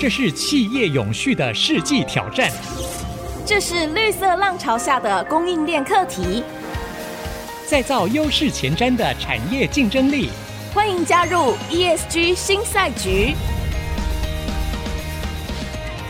这是企业永续的世纪挑战，这是绿色浪潮下的供应链课题，再造优势前瞻的产业竞争力。欢迎加入 ESG 新赛局，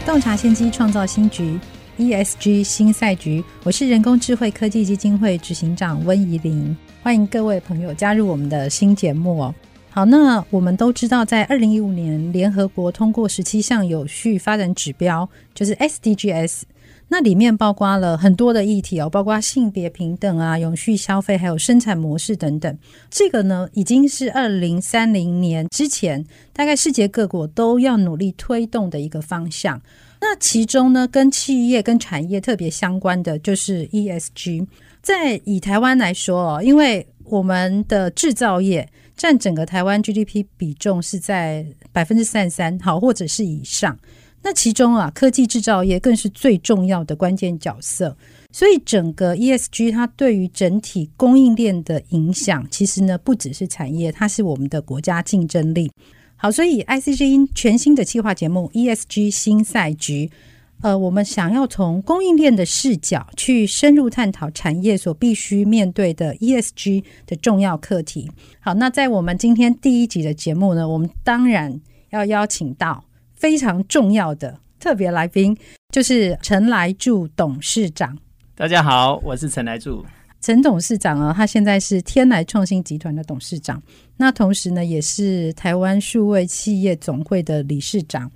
洞察先机，创造新局。ESG 新赛局，我是人工智慧科技基金会执行长温怡玲，欢迎各位朋友加入我们的新节目哦。好，那我们都知道，在二零一五年，联合国通过十七项有序发展指标，就是 SDGs。那里面包括了很多的议题哦，包括性别平等啊、永续消费，还有生产模式等等。这个呢，已经是二零三零年之前，大概世界各国都要努力推动的一个方向。那其中呢，跟企业跟产业特别相关的就是 ESG。在以台湾来说哦，因为我们的制造业占整个台湾 GDP 比重是在百分之三十三，好，或者是以上。那其中啊，科技制造业更是最重要的关键角色。所以整个 ESG 它对于整体供应链的影响，其实呢不只是产业，它是我们的国家竞争力。好，所以 ICG 全新的企划节目 ESG 新赛局。呃，我们想要从供应链的视角去深入探讨产业所必须面对的 ESG 的重要课题。好，那在我们今天第一集的节目呢，我们当然要邀请到非常重要的特别来宾，就是陈来助董事长。大家好，我是陈来助。陈董事长啊，他现在是天来创新集团的董事长，那同时呢，也是台湾数位企业总会的理事长。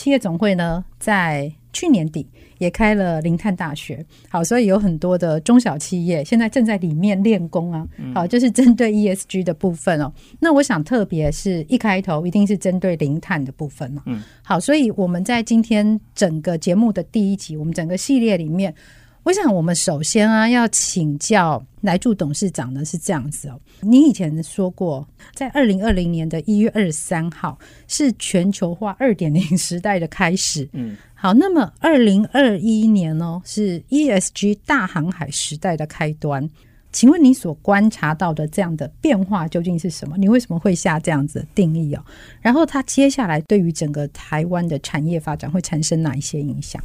企业总会呢，在去年底也开了零碳大学，好，所以有很多的中小企业现在正在里面练功啊，好，就是针对 ESG 的部分哦。那我想特别是一开头一定是针对零碳的部分嘛，嗯，好，所以我们在今天整个节目的第一集，我们整个系列里面。我想，我们首先啊，要请教来助董事长呢，是这样子哦。你以前说过，在二零二零年的一月二十三号是全球化二点零时代的开始。嗯，好，那么二零二一年呢，是 ESG 大航海时代的开端。请问你所观察到的这样的变化究竟是什么？你为什么会下这样子的定义哦？然后它接下来对于整个台湾的产业发展会产生哪一些影响？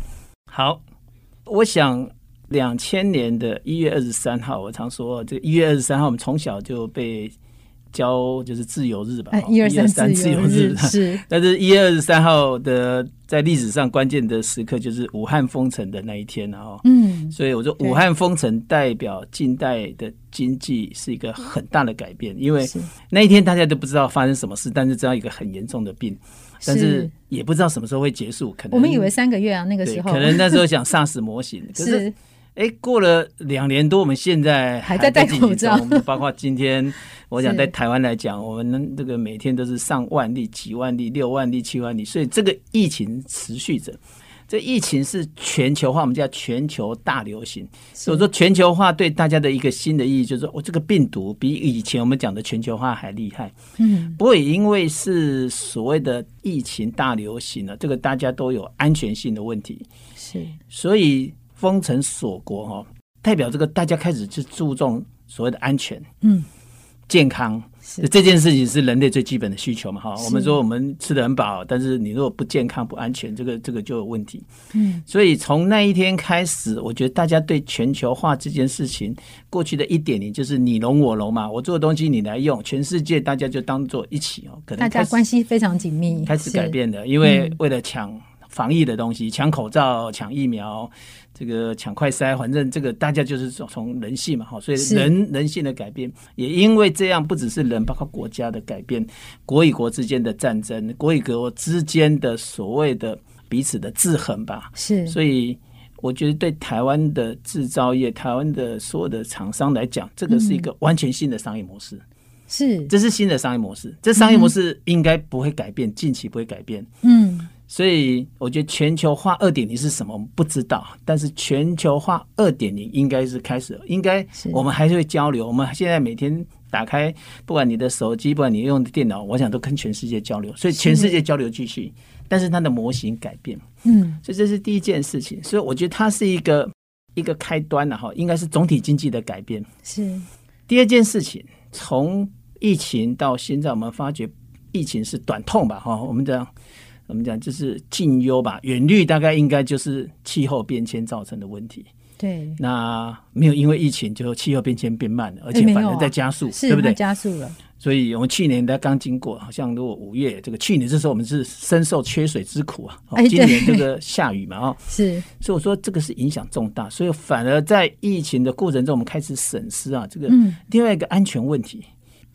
好，我想。两千年的一月二十三号，我常说，这一月二十三号，我们从小就被教就是自由日吧，一二三自由日。是。但是，一月二十三号的在历史上关键的时刻就是武汉封城的那一天，然后，嗯，所以我说武汉封城代表近代的经济是一个很大的改变，因为那一天大家都不知道发生什么事，但是知道一个很严重的病。但是也不知道什么时候会结束，可能我们以为三个月啊，那个时候。可能那时候想 SARS 模型，可是哎，过了两年多，我们现在还在戴口罩。包括今天，我想在台湾来讲，我们这个每天都是上万例、几万例、六万例、七万例，所以这个疫情持续着。这疫情是全球化，我们叫全球大流行。所以说，全球化对大家的一个新的意义，就是说我这个病毒比以前我们讲的全球化还厉害。嗯，不过也因为是所谓的疫情大流行了，这个大家都有安全性的问题。是，所以封城锁国哈，代表这个大家开始去注重所谓的安全。嗯，健康。这件事情是人类最基本的需求嘛？哈，我们说我们吃的很饱，但是你如果不健康、不安全，这个这个就有问题。嗯，所以从那一天开始，我觉得大家对全球化这件事情，过去的一点零就是你侬我侬嘛，我做的东西你来用，全世界大家就当做一起哦，可能大家关系非常紧密，开始改变的，因为为了抢防疫的东西，抢口罩、抢疫苗。这个抢快筛，反正这个大家就是从人性嘛，哈，所以人人性的改变，也因为这样，不只是人，包括国家的改变，国与国之间的战争，国与国之间的所谓的彼此的制衡吧，是。所以我觉得对台湾的制造业，台湾的所有的厂商来讲，这个是一个完全新的商业模式，是，这是新的商业模式，这商业模式应该不会改变，近期不会改变，嗯。所以我觉得全球化二点零是什么？我们不知道，但是全球化二点零应该是开始了，应该我们还是会交流。我们现在每天打开，不管你的手机，不管你用的电脑，我想都跟全世界交流。所以全世界交流继续，但是它的模型改变，嗯，所以这是第一件事情。所以我觉得它是一个一个开端了哈，应该是总体经济的改变。是第二件事情，从疫情到现在，我们发觉疫情是短痛吧哈，我们讲。我们讲就是近忧吧，远虑大概应该就是气候变迁造成的问题。对，那没有因为疫情就气候变迁变慢了，而且反而在加速，欸啊、对不对？加速了。所以我们去年才刚经过，好像如果五月这个去年这时候我们是深受缺水之苦啊。哦、今年这个下雨嘛，哦，是，所以我说这个是影响重大，所以反而在疫情的过程中，我们开始审视啊，这个另外一个安全问题，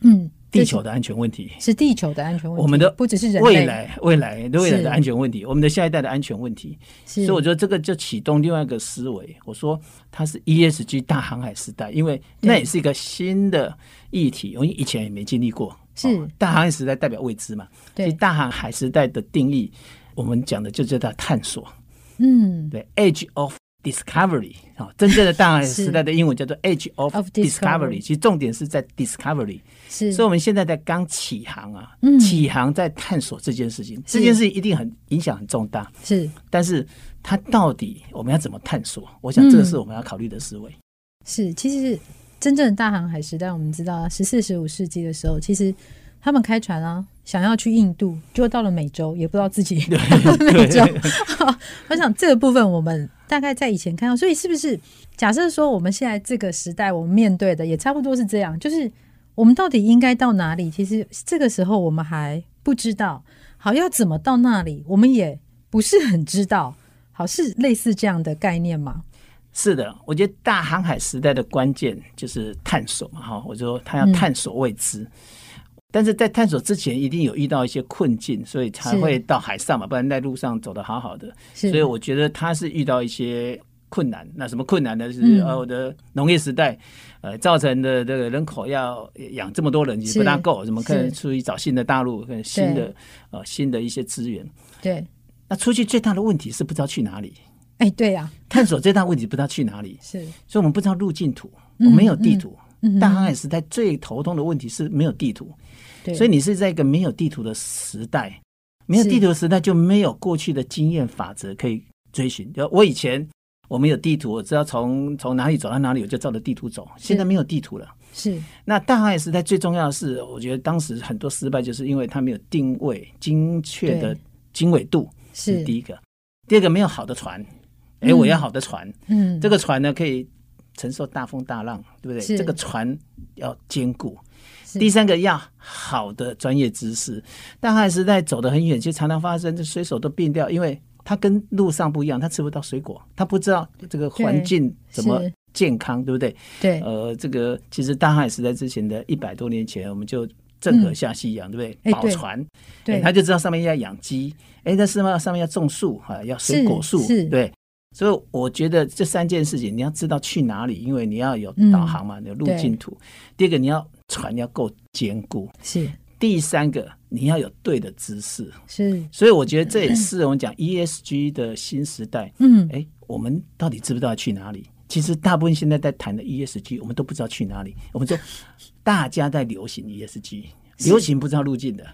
嗯。地球的安全问题是，地球的安全问题，我们的不只是人类未来未来未来的安全问题，我们的下一代的安全问题。所以我觉得这个就启动另外一个思维。我说它是 ESG 大航海时代，因为那也是一个新的议题，因为以前也没经历过。是、哦、大航海时代代表未知嘛？对，大航海时代的定义，我们讲的就叫它探索。嗯，对，Age of。Discovery 啊，真正的大航海时代的英文叫做 Age of Discovery，其实重点是在 Discovery，是，所以我们现在在刚起航啊，嗯、起航在探索这件事情，这件事情一定很影响很重大，是，但是它到底我们要怎么探索？我想这个是我们要考虑的思维、嗯。是，其实真正的大航海时代，我们知道十四、十五世纪的时候，其实他们开船啊。想要去印度，就到了美洲，也不知道自己 美洲。我想这个部分，我们大概在以前看到，所以是不是假设说，我们现在这个时代，我们面对的也差不多是这样，就是我们到底应该到哪里？其实这个时候我们还不知道。好，要怎么到那里，我们也不是很知道。好，是类似这样的概念吗？是的，我觉得大航海时代的关键就是探索嘛。哈，我说他要探索未知。嗯但是在探索之前，一定有遇到一些困境，所以才会到海上嘛，不然在路上走得好好的。所以我觉得他是遇到一些困难。那什么困难呢？是呃，我的农业时代，呃，造成的这个人口要养这么多人也不大够，怎么可能出去找新的大陆跟新的呃新的一些资源？对。那出去最大的问题是不知道去哪里。哎，对呀。探索最大问题不知道去哪里，是。所以我们不知道路径图，我没有地图。大航海时代最头痛的问题是没有地图。所以你是在一个没有地图的时代，没有地图的时代就没有过去的经验法则可以追寻。就我以前我们有地图，我知道从从哪里走到哪里，我就照着地图走。现在没有地图了。是。那大航海时代最重要的是，我觉得当时很多失败，就是因为它没有定位精确的经纬度，是第一个。第二个没有好的船，哎，我要好的船，嗯，这个船呢可以承受大风大浪，对不对？这个船要坚固。第三个要好的专业知识，大航海时代走得很远，就常常发生这水手都病掉，因为他跟路上不一样，他吃不到水果，他不知道这个环境怎么健康，对不对？对，呃，这个其实大航海时代之前的一百多年前，我们就郑和下西洋，嗯、对不对？宝船，对，他就知道上面要养鸡，哎，但是上面要种树啊，要水果树，对。所以我觉得这三件事情，你要知道去哪里，因为你要有导航嘛，嗯、有路径图。第二个，你要船要够坚固。是。第三个，你要有对的知识。是。所以我觉得这也是我们讲 ESG 的新时代。嗯。哎，我们到底知不知道去哪里？其实大部分现在在谈的 ESG，我们都不知道去哪里。我们说大家在流行 ESG，流行不知道路径的。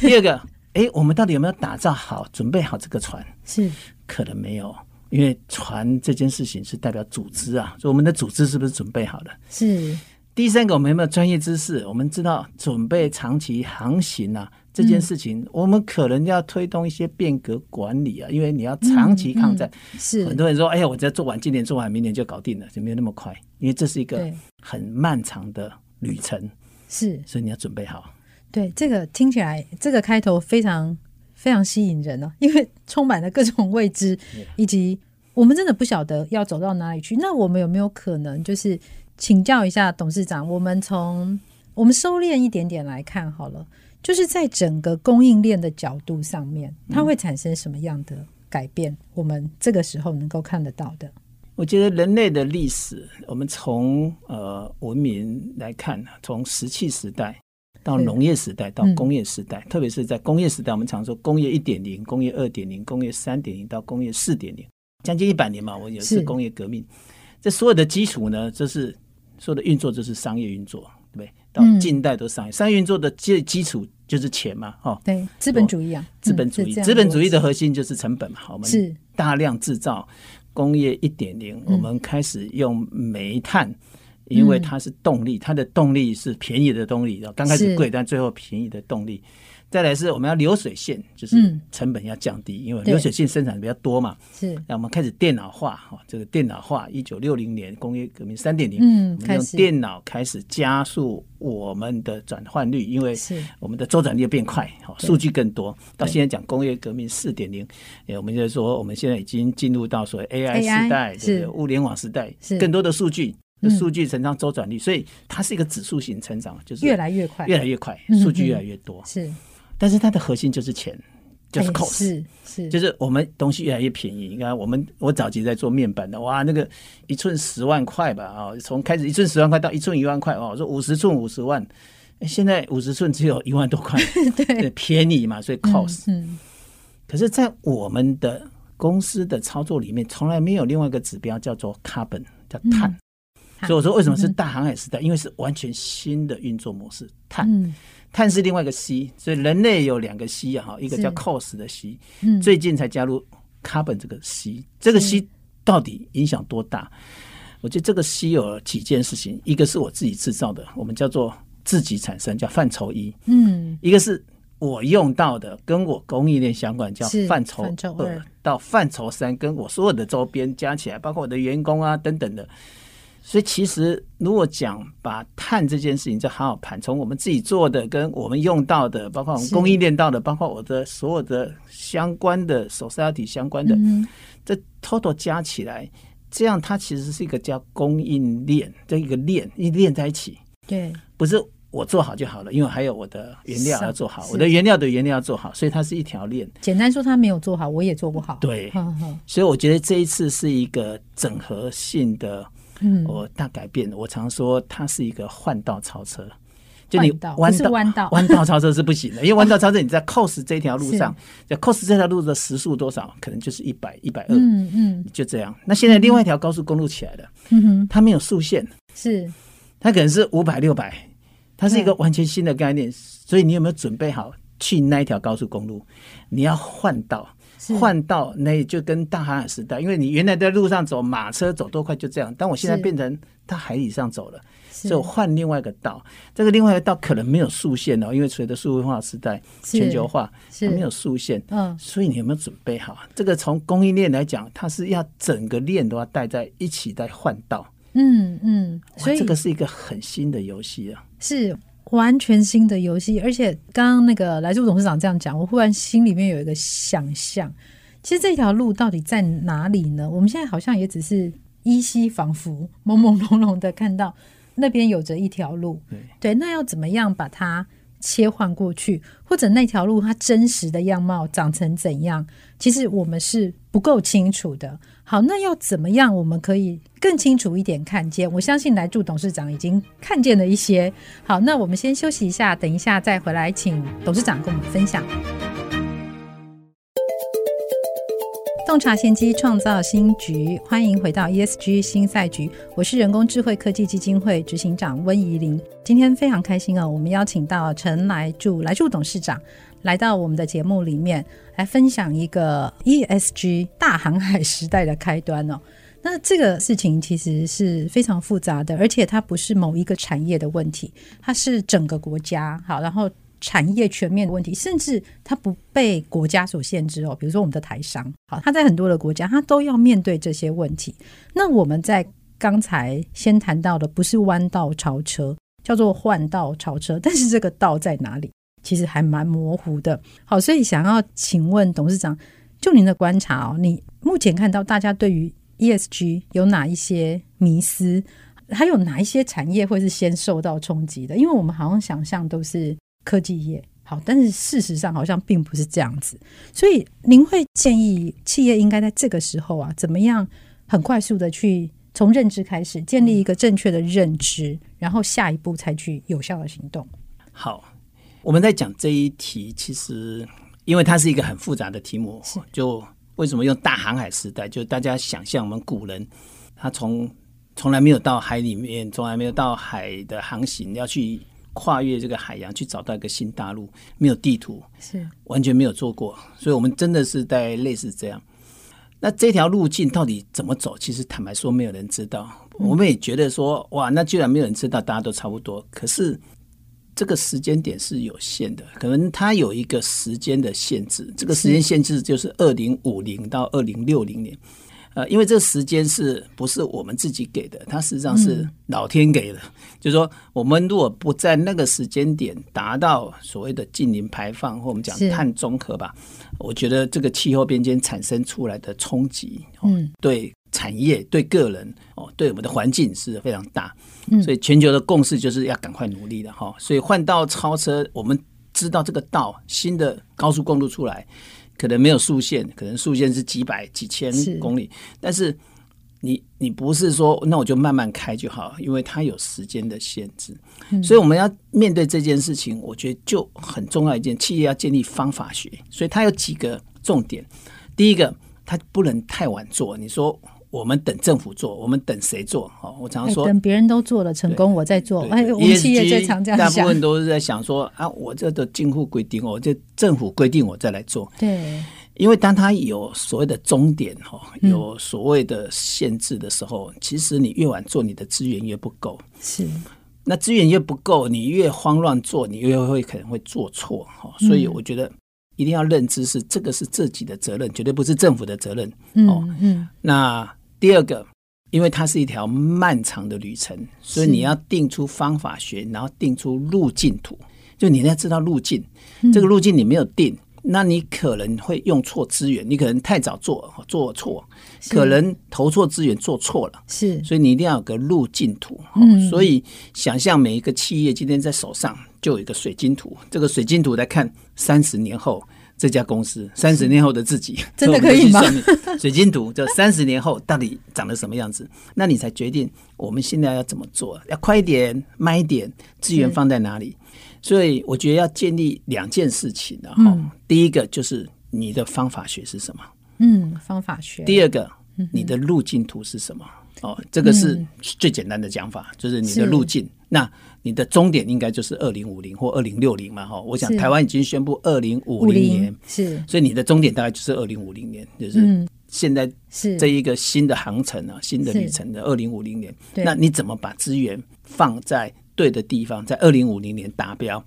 第二个，哎，我们到底有没有打造好、准备好这个船？是。可能没有。因为船这件事情是代表组织啊，所以我们的组织是不是准备好了？是。第三个，我们有没有专业知识？我们知道准备长期航行啊这件事情，我们可能要推动一些变革管理啊，因为你要长期抗战。是。很多人说：“哎呀，我只要做完今年做完，明年就搞定了，就没有那么快。”因为这是一个很漫长的旅程。是。所以你要准备好。对，这个听起来，这个开头非常。非常吸引人哦，因为充满了各种未知，以及我们真的不晓得要走到哪里去。那我们有没有可能，就是请教一下董事长？我们从我们收敛一点点来看好了，就是在整个供应链的角度上面，它会产生什么样的改变？我们这个时候能够看得到的。我觉得人类的历史，我们从呃文明来看，从石器时代。到农业时代，到工业时代，嗯、特别是在工业时代，我们常说工业一点零、工业二点零、工业三点零到工业四点零，将近一百年嘛，我也是工业革命。这所有的基础呢，就是所有的运作，就是商业运作，对不对？到近代都是商业，嗯、商业运作的基基础就是钱嘛，哈。对，资本主义啊，资本主义，资本主义的核心就是成本嘛。我们大量制造工业一点零，我们开始用煤炭。因为它是动力，它的动力是便宜的动力，刚开始贵，但最后便宜的动力。再来是我们要流水线，就是成本要降低，嗯、因为流水线生产比较多嘛。是，那我们开始电脑化哈，这个电脑化，一九六零年工业革命三点零，嗯，我们用电脑开始加速我们的转换率，因为我们的周转率变快，哈，数据更多。到现在讲工业革命四点零，哎，我们就是说我们现在已经进入到所谓 AI 时代，是。物联网时代，是。更多的数据。数据成长周转率，所以它是一个指数型成长，就是越来越快，越来越快，数据越来越多。是，但是它的核心就是钱，就是 cost，是是，就是我们东西越来越便宜。你看，我们我早期在做面板的，哇，那个一寸十万块吧，啊，从开始一寸十万块到一寸一万块，哦，说五十寸五十万，现在五十寸只有一万多块，对，便宜嘛，所以 cost。嗯，可是，在我们的公司的操作里面，从来没有另外一个指标叫做 carbon，叫碳。所以我说，为什么是大航海时代？因为是完全新的运作模式。碳，碳是另外一个 C，所以人类有两个 C 啊，哈，一个叫 cost 的 C，最近才加入 carbon 这个 C。这个 C 到底影响多大？我觉得这个 C 有几件事情，一个是我自己制造的，我们叫做自己产生，叫范畴一。嗯，一个是我用到的，跟我供应链相关，叫范畴二到范畴三，跟我所有的周边加起来，包括我的员工啊等等的。所以其实，如果讲把碳这件事情再好好盘，从我们自己做的，跟我们用到的，包括我们供应链到的，包括我的所有的相关的 society 相关的，这 total 加起来，这样它其实是一个叫供应链这一个链，一链在一起。对，不是我做好就好了，因为还有我的原料要做好，我的原料的原料要做好，所以它是一条链。简单说，它没有做好，我也做不好。对，所以我觉得这一次是一个整合性的。嗯，我大改变。我常说它是一个换道超车，就你弯道弯道 弯道超车是不行的，因为弯道超车你在 cost 这条路上，在 cost 这条路的时速多少，可能就是一百一百二，嗯嗯，就这样。那现在另外一条高速公路起来了，嗯哼，它没有速限，是它可能是五百六百，它是一个完全新的概念，所以你有没有准备好去那一条高速公路？你要换道。换道，那就跟大航海时代，因为你原来在路上走，马车走多快就这样，但我现在变成到海里上走了，所以我换另外一个道。这个另外一个道可能没有速限哦，因为随着数位化时代、全球化，它没有速限。嗯，所以你有没有准备好？这个从供应链来讲，它是要整个链都要带在一起在换道。嗯嗯，所以这个是一个很新的游戏啊。是。完全新的游戏，而且刚刚那个来助董事长这样讲，我忽然心里面有一个想象。其实这条路到底在哪里呢？我们现在好像也只是依稀仿佛、朦朦胧胧的看到那边有着一条路。对，对，那要怎么样把它切换过去，或者那条路它真实的样貌长成怎样？其实我们是不够清楚的。好，那要怎么样我们可以更清楚一点看见？我相信来祝董事长已经看见了一些。好，那我们先休息一下，等一下再回来，请董事长跟我们分享。洞察先机，创造新局，欢迎回到 ESG 新赛局。我是人工智慧科技基金会执行长温怡玲。今天非常开心啊，我们邀请到陈来助来助董事长来到我们的节目里面，来分享一个 ESG 大航海时代的开端哦。那这个事情其实是非常复杂的，而且它不是某一个产业的问题，它是整个国家。好，然后。产业全面的问题，甚至它不被国家所限制哦。比如说我们的台商，好，他在很多的国家，他都要面对这些问题。那我们在刚才先谈到的，不是弯道超车，叫做换道超车。但是这个道在哪里，其实还蛮模糊的。好，所以想要请问董事长，就您的观察哦，你目前看到大家对于 ESG 有哪一些迷思？还有哪一些产业会是先受到冲击的？因为我们好像想象都是。科技业好，但是事实上好像并不是这样子，所以您会建议企业应该在这个时候啊，怎么样很快速的去从认知开始建立一个正确的认知，然后下一步采取有效的行动。好，我们在讲这一题，其实因为它是一个很复杂的题目，就为什么用大航海时代？就大家想象我们古人，他从从来没有到海里面，从来没有到海的航行要去。跨越这个海洋去找到一个新大陆，没有地图，是完全没有做过，所以我们真的是在类似这样。那这条路径到底怎么走？其实坦白说，没有人知道。我们也觉得说，哇，那既然没有人知道，大家都差不多。可是这个时间点是有限的，可能它有一个时间的限制，这个时间限制就是二零五零到二零六零年。呃，因为这个时间是不是我们自己给的？它实际上是老天给的。嗯、就是说，我们如果不在那个时间点达到所谓的近零排放，或我们讲碳中和吧，我觉得这个气候变迁产生出来的冲击，嗯，对产业、对个人哦，对我们的环境是非常大。嗯，所以全球的共识就是要赶快努力的哈。所以换道超车，我们知道这个道新的高速公路出来。可能没有速限，可能速限是几百几千公里，是但是你你不是说那我就慢慢开就好，因为它有时间的限制，嗯、所以我们要面对这件事情，我觉得就很重要一件，企业要建立方法学，所以它有几个重点，第一个，它不能太晚做，你说。我们等政府做，我们等谁做？哦，我常常说，等别人都做了成功，我再做。哎，我们企业最常这样想，大部分都是在想说啊，我这都近乎规定，我这政府规定我再来做。对，因为当他有所谓的终点哈，有所谓的限制的时候，嗯、其实你越晚做，你的资源越不够。是，那资源越不够，你越慌乱做，你越会可能会做错哈。所以我觉得。一定要认知是这个是自己的责任，绝对不是政府的责任。哦，嗯，嗯，那第二个，因为它是一条漫长的旅程，所以你要定出方法学，然后定出路径图。就你要知道路径，这个路径你没有定。嗯那你可能会用错资源，你可能太早做做错，可能投错资源做错了，是，所以你一定要有个路径图。嗯，所以想象每一个企业今天在手上就有一个水晶图，这个水晶图来看三十年后这家公司，三十年后的自己，真的可以吗？水晶图就三十年后到底长得什么样子？那你才决定我们现在要怎么做，要快一点、慢一点，资源放在哪里？所以我觉得要建立两件事情的哈，嗯、第一个就是你的方法学是什么？嗯，方法学。第二个，你的路径图是什么？哦，这个是最简单的讲法，就是你的路径。那你的终点应该就是二零五零或二零六零嘛？哈，我想台湾已经宣布二零五零年，是，所以你的终点大概就是二零五零年，就是现在是这一个新的航程啊，新的旅程的二零五零年。那你怎么把资源放在？对的地方，在二零五零年达标，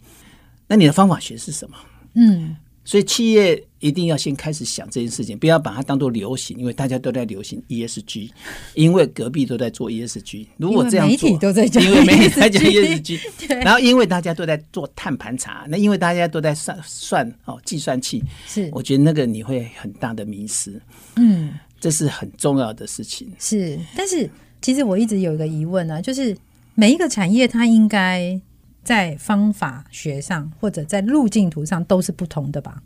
那你的方法学是什么？嗯，所以企业一定要先开始想这件事情，不要把它当做流行，因为大家都在流行 ESG，因为隔壁都在做 ESG。如果这样做，媒体都在讲，因为 媒体在讲 ESG，然后因为大家都在做碳盘查，那因为大家都在算算哦，计算器是，我觉得那个你会很大的迷失。嗯，这是很重要的事情。是，但是其实我一直有一个疑问呢、啊，就是。每一个产业，它应该在方法学上或者在路径图上都是不同的吧？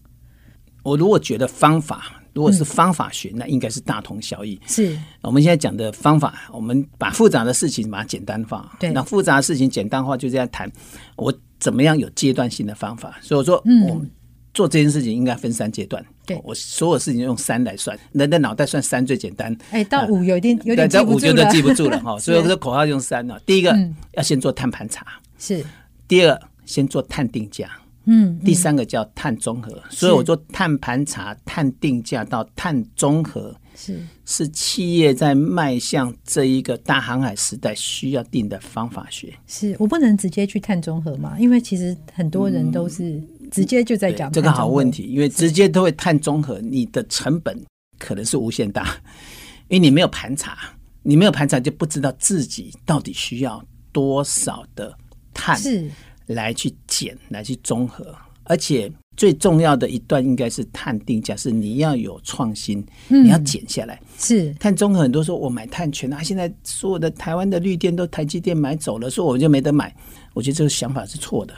我如果觉得方法，如果是方法学，嗯、那应该是大同小异。是我们现在讲的方法，我们把复杂的事情把它简单化。对，那复杂的事情简单化，就这样谈。我怎么样有阶段性的方法？所以我说，嗯，我们做这件事情应该分三阶段。对，我所有事情用三来算，人的脑袋算三最简单。哎，到五有点有点记不住了。五就都记不住了哈，所以我说口号用三了。第一个要先做碳盘查，是；第二先做碳定价，嗯；第三个叫碳中和。所以我做碳盘查、碳定价到碳综合，是是企业在迈向这一个大航海时代需要定的方法学。是我不能直接去碳综合嘛？因为其实很多人都是。直接就在讲这个好问题，因为直接都会碳综合，你的成本可能是无限大，因为你没有盘查，你没有盘查就不知道自己到底需要多少的碳是。来去减来去综合，而且最重要的一段应该是碳定价，是你要有创新，你要减下来。是。碳综合，很多说我买碳权啊，现在所有的台湾的绿电都台积电买走了，说我就没得买，我觉得这个想法是错的，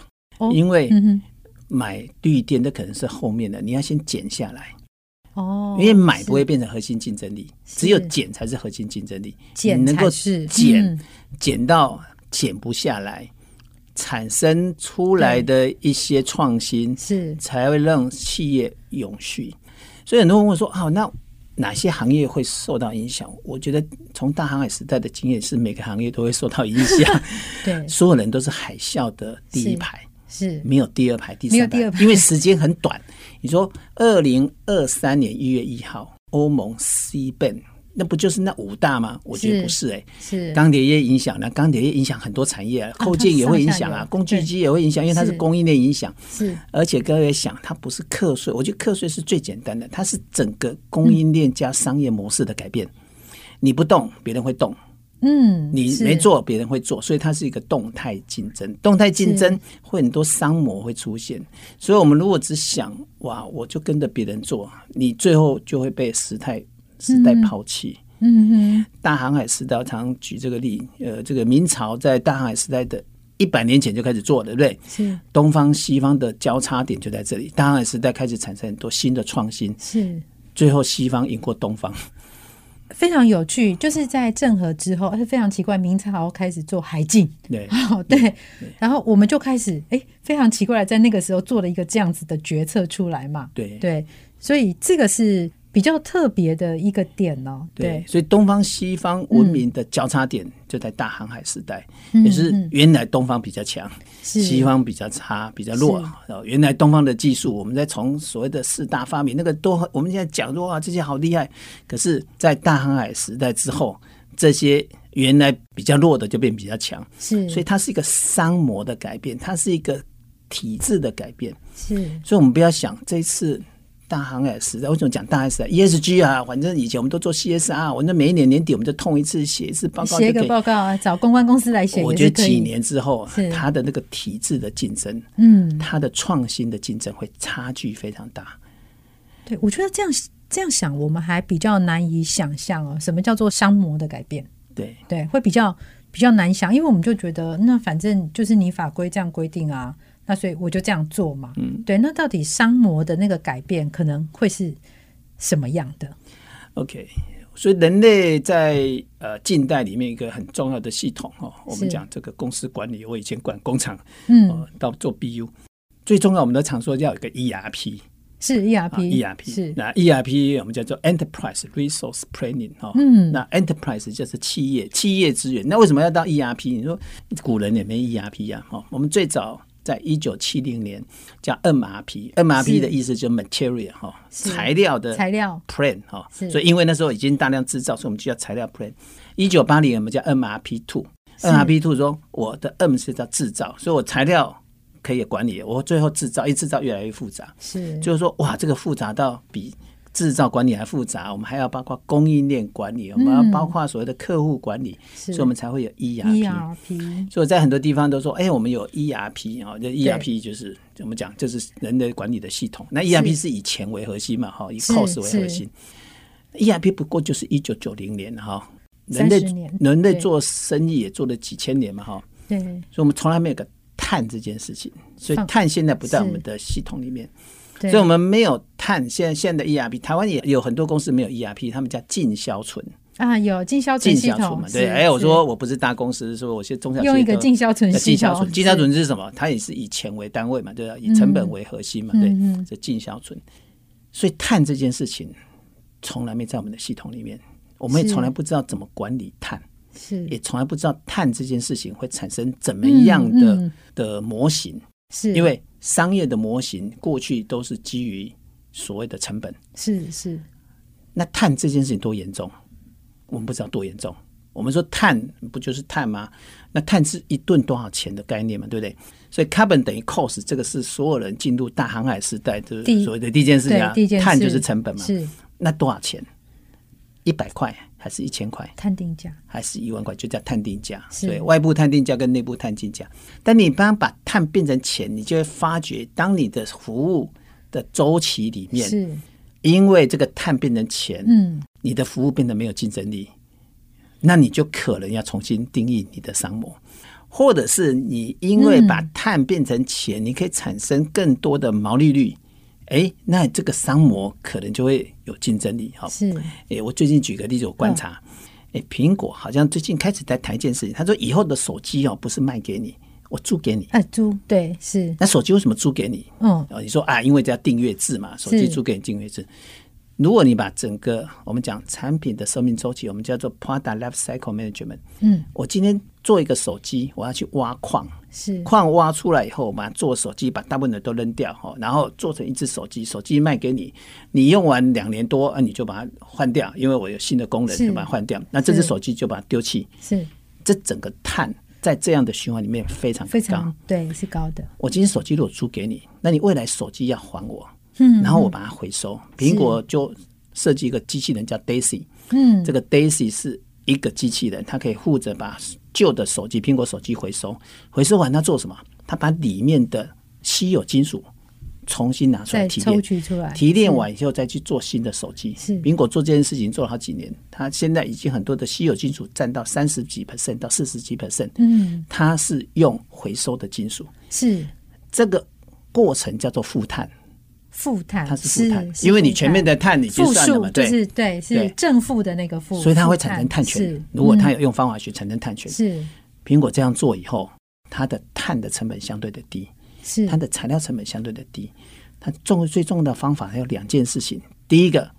因为。买绿电的可能是后面的，你要先减下来。哦，因为买不会变成核心竞争力，只有减才是核心竞争力。减能够减减到减不下来，产生出来的一些创新是才会让企业永续。所以很多人问说：“好，那哪些行业会受到影响？”我觉得从大航海时代的经验是，每个行业都会受到影响。对，所有人都是海啸的第一排。是没有第二排、第三排，因为时间很短。你说，二零二三年一月一号，欧盟 CBAM 那不就是那五大吗？我觉得不是哎、欸，是钢铁业影响呢，钢铁业影响很多产业啊，扣件也会影响啊，工具机也会影响，因为它是供应链影响。是，而且各位想，它不是课税，我觉得课税是最简单的，它是整个供应链加商业模式的改变。你不动，别人会动。嗯，你没做，别人会做，所以它是一个动态竞争。动态竞争会很多商模会出现，所以我们如果只想哇，我就跟着别人做，你最后就会被时代时代抛弃。嗯哼，大航海时代我常举这个例，呃，这个明朝在大航海时代的一百年前就开始做，对不对？是。东方西方的交叉点就在这里，大航海时代开始产生很多新的创新，是。最后西方赢过东方。非常有趣，就是在郑和之后，而且非常奇怪，明朝开始做海禁，对，哦，对，然后我们就开始，哎，非常奇怪，在那个时候做了一个这样子的决策出来嘛，对。对，所以这个是。比较特别的一个点哦，对，对，所以东方西方文明的交叉点就在大航海时代，嗯、也是原来东方比较强，嗯、西方比较差，比较弱。原来东方的技术，我们在从所谓的四大发明，那个都我们现在讲说啊，这些好厉害。可是，在大航海时代之后，这些原来比较弱的就变比较强，是，所以它是一个商模的改变，它是一个体制的改变，是。所以我们不要想这一次。大航海时代为什么讲大航海时代？ESG 啊，反正以前我们都做 CSR，我那每一年年底我们就痛一次，写一次报告，写一个报告啊，找公关公司来写。我觉得几年之后，它的那个体制的竞争，嗯，它的创新的竞争会差距非常大。对，我觉得这样这样想，我们还比较难以想象哦，什么叫做商模的改变？对对，会比较比较难想，因为我们就觉得那反正就是你法规这样规定啊。那所以我就这样做嘛，嗯，对。那到底商模的那个改变可能会是什么样的？OK，所以人类在呃近代里面一个很重要的系统哦，我们讲这个公司管理，我以前管工厂，嗯、呃，到做 BU，最重要我们都常说要有一个 ERP，是 ERP，ERP、啊、是那 ERP 我们叫做 Enterprise Resource Planning 哈、哦，嗯，那 Enterprise 就是企业企业资源，那为什么要到 ERP？你说古人也没 ERP 啊，哦，我们最早。在一九七零年叫 MRP，MRP 的意思就是 material 哈，材料的材料。plan 哈，所以因为那时候已经大量制造，所以我们就叫材料 plan。一九八零我们叫 MRP two，MRP two 说我的 M 是叫制造，所以我材料可以管理，我最后制造一制造越来越复杂，是。就是说哇，这个复杂到比。制造管理还复杂，我们还要包括供应链管理，我们要包括所谓的客户管理，所以我们才会有 ERP。所以在很多地方都说，哎，我们有 ERP 啊，这 ERP 就是怎么讲，就是人的管理的系统。那 ERP 是以钱为核心嘛，哈，以 cost 为核心。ERP 不过就是一九九零年哈，人类人类做生意也做了几千年嘛，哈。对。所以我们从来没有个碳这件事情，所以碳现在不在我们的系统里面。所以，我们没有碳。现在，现在的 ERP，台湾也有很多公司没有 ERP，他们叫进销存啊，有进销存系统。嘛对，哎，我说我不是大公司，说我是中小用一个进销存系统。进销存，进销存是什么？它也是以钱为单位嘛，对吧？以成本为核心嘛，对，这进销存。所以，碳这件事情从来没在我们的系统里面，我们也从来不知道怎么管理碳，是也从来不知道碳这件事情会产生怎么样的的模型，是因为。商业的模型过去都是基于所谓的成本，是是。那碳这件事情多严重？我们不知道多严重。我们说碳不就是碳吗？那碳是一吨多少钱的概念嘛，对不对？所以 carbon 等于 cost，这个是所有人进入大航海时代的所谓的第一件事情啊。碳就是成本嘛。是。那多少钱？一百块还是一千块？探定价还是一万块？就叫探定价。所以外部探定价跟内部探定价。但你帮把碳变成钱，你就会发觉，当你的服务的周期里面，是因为这个碳变成钱，嗯，你的服务变得没有竞争力，那你就可能要重新定义你的商模，或者是你因为把碳变成钱，你可以产生更多的毛利率。哎，那这个商模可能就会有竞争力哈。是，哎，我最近举个例子，我观察，哎、哦，苹果好像最近开始在谈一件事情，他说以后的手机哦，不是卖给你，我租给你。哎，租对是。那手机为什么租给你？嗯，哦，你说啊，因为这要订阅制嘛，手机租给你订阅制。如果你把整个我们讲产品的生命周期，我们叫做 Product Life Cycle Management。嗯，我今天做一个手机，我要去挖矿，是矿挖出来以后，我把它做手机，把大部分的都扔掉哈，然后做成一只手机，手机卖给你，你用完两年多，啊，你就把它换掉，因为我有新的功能，就把它换掉。那这只手机就把它丢弃。是，这整个碳在这样的循环里面非常非常对，是高的。我今天手机如果租给你，那你未来手机要还我。嗯，然后我把它回收。苹果就设计一个机器人叫 Daisy，嗯，这个 Daisy 是一个机器人，它可以负责把旧的手机、苹果手机回收。回收完它做什么？它把里面的稀有金属重新拿出来提炼，取出来，提炼完以后再去做新的手机。是苹果做这件事情做了好几年，它现在已经很多的稀有金属占到三十几 percent 到四十几 percent。嗯，它是用回收的金属，是这个过程叫做负碳。负碳，它是负碳，因为你前面的碳你计算了嘛，对，是对，是正负的那个负，所以它会产生碳权。如果它有用方法去产生碳权，是苹果这样做以后，它的碳的成本相对的低，是。它的材料成本相对的低。它重最重要的方法还有两件事情，第一个，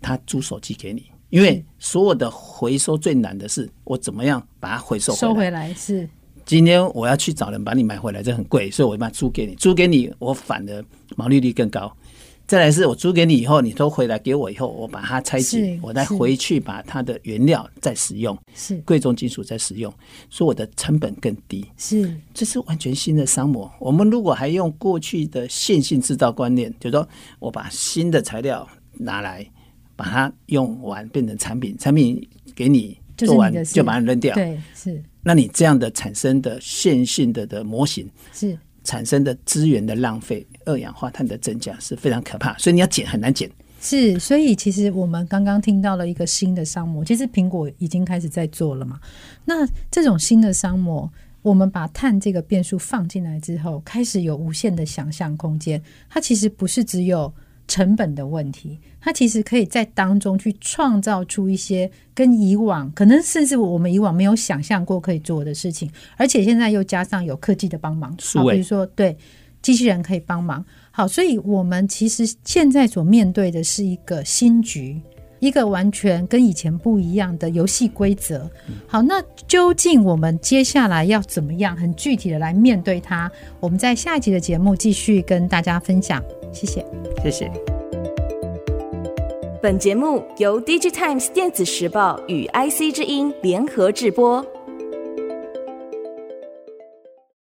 它租手机给你，因为所有的回收最难的是我怎么样把它回收收回来是。今天我要去找人把你买回来，这很贵，所以我把它租给你。租给你，我反而毛利率更高。再来是我租给你以后，你都回来给我以后，我把它拆解，我再回去把它的原料再使用，是贵重金属再使用，所以我的成本更低。是，这是完全新的商模。我们如果还用过去的线性制造观念，就是说我把新的材料拿来，把它用完变成产品，产品给你做完就把它扔掉，对，是。那你这样的产生的线性的的模型是产生的资源的浪费、二氧化碳的增加是非常可怕，所以你要减很难减。是，所以其实我们刚刚听到了一个新的商模，其实苹果已经开始在做了嘛。那这种新的商模，我们把碳这个变数放进来之后，开始有无限的想象空间。它其实不是只有。成本的问题，它其实可以在当中去创造出一些跟以往可能甚至我们以往没有想象过可以做的事情，而且现在又加上有科技的帮忙，好，比如说对机器人可以帮忙。好，所以我们其实现在所面对的是一个新局，一个完全跟以前不一样的游戏规则。好，那究竟我们接下来要怎么样很具体的来面对它？我们在下一集的节目继续跟大家分享。谢谢，谢谢。本节目由 DigiTimes 电子时报与 IC 之音联合制播。